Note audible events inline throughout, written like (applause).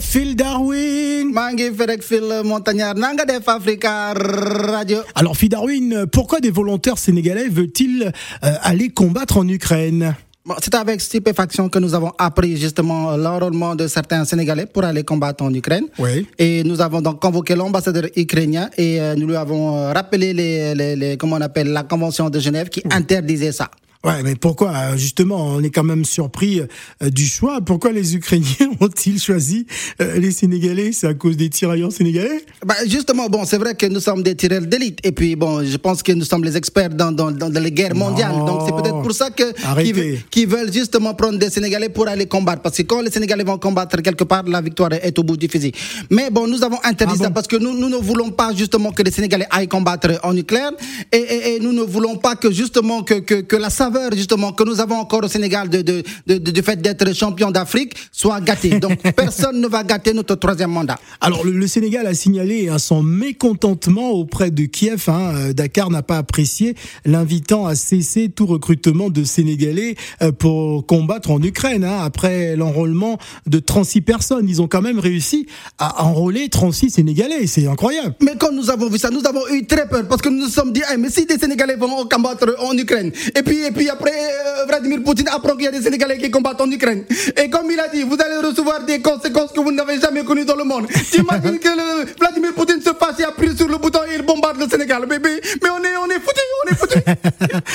Phil Darwin maa ngi fi rek Phil Montagnard nanga def Africa Radio. Alors Phil Darwin, pourquoi des volontaires sénégalais veulent-ils euh, aller combattre en Ukraine? C'est avec stupéfaction que nous avons appris justement l'enrôlement de certains Sénégalais pour aller combattre en Ukraine. Oui. Et nous avons donc convoqué l'ambassadeur ukrainien et euh, nous lui avons euh, rappelé les, les, les, comment on appelle la convention de Genève qui interdisait ça. Ouais, mais pourquoi euh, Justement, on est quand même surpris euh, du choix? Pourquoi les Ukrainiens (laughs) ont-ils choisi euh, les Sénégalais? C'est à cause des tirailleurs sénégalais? Bah Justement, bon, c'est vrai que nous sommes des tireurs d'élite. Et puis, bon, je pense que nous sommes les experts dans, dans, dans les guerres mondiales. Donc, c'est peut-être pour ça que qu'ils qui veulent justement prendre des Sénégalais pour aller combattre. Parce que quand les Sénégalais vont combattre quelque part, la victoire est au bout du fusil. Mais bon, nous avons interdit ah bon? ça parce que nous, nous ne voulons pas justement que les Sénégalais aillent combattre en Ukraine. Et, et, et nous ne voulons pas que justement que, que, que la saveur justement que nous avons encore au Sénégal de, de, de, de fait d'être champion d'Afrique soit gâté. Donc (laughs) personne ne va gâter notre troisième mandat. Alors le, le Sénégal a signalé hein, son mécontentement auprès de Kiev. Hein. Dakar n'a pas apprécié, l'invitant à cesser tout recrutement de Sénégalais euh, pour combattre en Ukraine. Hein. Après l'enrôlement de 36 personnes, ils ont quand même réussi à enrôler 36 Sénégalais. C'est incroyable. Mais quand nous avons vu ça, nous avons eu très peur parce que nous nous sommes dit, hey, mais si des Sénégalais vont combattre en Ukraine, et puis, et puis après, euh, Vladimir Poutine apprend qu'il y a des Sénégalais qui combattent en Ukraine. Et comme il a dit, vous allez recevoir des conséquences que vous n'avez jamais connues dans le monde. (laughs) T'imagines que le Vladimir Poutine se fasse et appuie sur le bouton et il bombarde le Sénégal. Mais, mais, mais on est, on est foutu, on est foutu.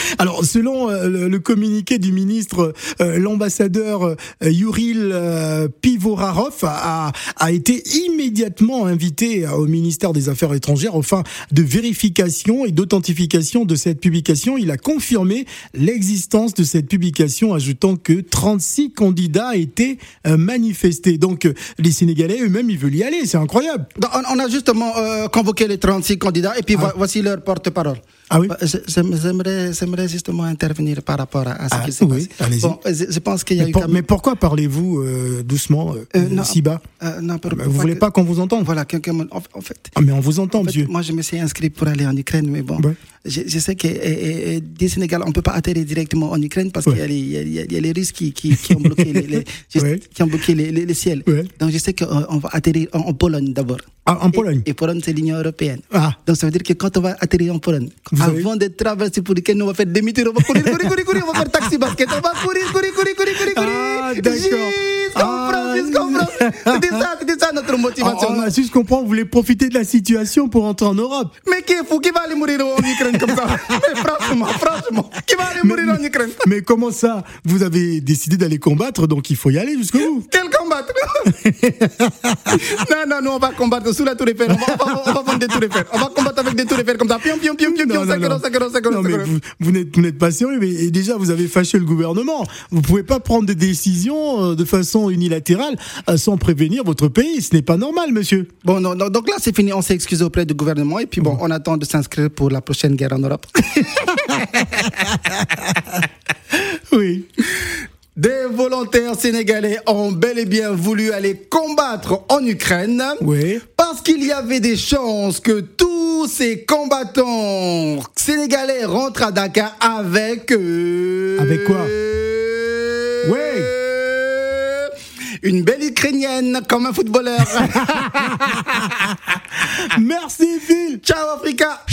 (laughs) Alors, selon euh, le, le, communiqué du ministre, euh, l'ambassadeur euh, Yuril Pivorarov a, a été immédiatement invité au ministère des Affaires étrangères aux fins de vérification et d'authentification de cette publication. Il a confirmé l'existence de cette publication, ajoutant que 36 candidats étaient manifestés. Donc, les Sénégalais eux-mêmes, ils veulent y aller. C'est incroyable. On a justement euh, convoqué les 36 candidats et puis ah. voici leur porte-parole. Ah oui J'aimerais, j'aimerais justement intervenir par rapport à, ce ah, qui s'est oui, passé. Bon, je, je, pense qu'il y a mais eu pour, même... Mais pourquoi parlez-vous euh, doucement, euh, non, si bas? Non, pour, Vous voulez pas qu'on vous entende? Voilà, en, en, fait. Ah, mais on vous entend, en fait, monsieur. Moi, je me suis inscrit pour aller en Ukraine, mais bon, ouais. je, je, sais que et, et, du Sénégal, on peut pas atterrir directement en Ukraine parce ouais. qu'il y, y, y, a les Russes qui, qui, qui ont bloqué les, les (laughs) ouais. qui ont bloqué les, les, les ciels. Donc, je sais qu'on va atterrir en, en Pologne d'abord. Ah, en Pologne Et, et Pologne, c'est l'Union européenne. Ah. Donc, ça veut dire que quand on va atterrir en Pologne, Vous avant avez... de traverser pour lequel on va faire demi-tour, on va courir, courir, courir, courir, on va faire taxi basket, on va courir, courir, courir, courir, courir, courir. Ah, d'accord. Ah, ça motivation. Ah, si je comprends, vous voulez profiter de la situation pour entrer en Europe. Mais qui est fou Qui va aller mourir en Ukraine comme ça (laughs) Mais franchement, franchement, qui va aller mourir mais, en Ukraine Mais comment ça Vous avez décidé d'aller combattre, donc il faut y aller jusqu'au bout. Quel combattre (laughs) Non, non, non, on va combattre sous la tour Eiffel. On va, on va, on vendre des tours Eiffel. On va combattre avec des tours Eiffel comme ça. Pion, pion, pion, pion, pion, 5 euros, 5 euros, 5 euros. Non, mais vous, vous n'êtes, pas sérieux, mais et déjà, vous avez fâché le gouvernement. Vous pouvez pas prendre des décisions de façon unilatérale sans prévenir votre pays. Ce n'est pas normal, monsieur. Bon, non, non donc là, c'est fini. On s'est excusé auprès du gouvernement et puis bon, on attend de s'inscrire pour la prochaine guerre en Europe. (laughs) oui. Des volontaires sénégalais ont bel et bien voulu aller combattre en Ukraine. Oui. Parce qu'il y avait des chances que tous ces combattants sénégalais rentrent à Dakar avec. Avec quoi? Oui une belle ukrainienne comme un footballeur. (laughs) Merci Phil. Ciao Africa.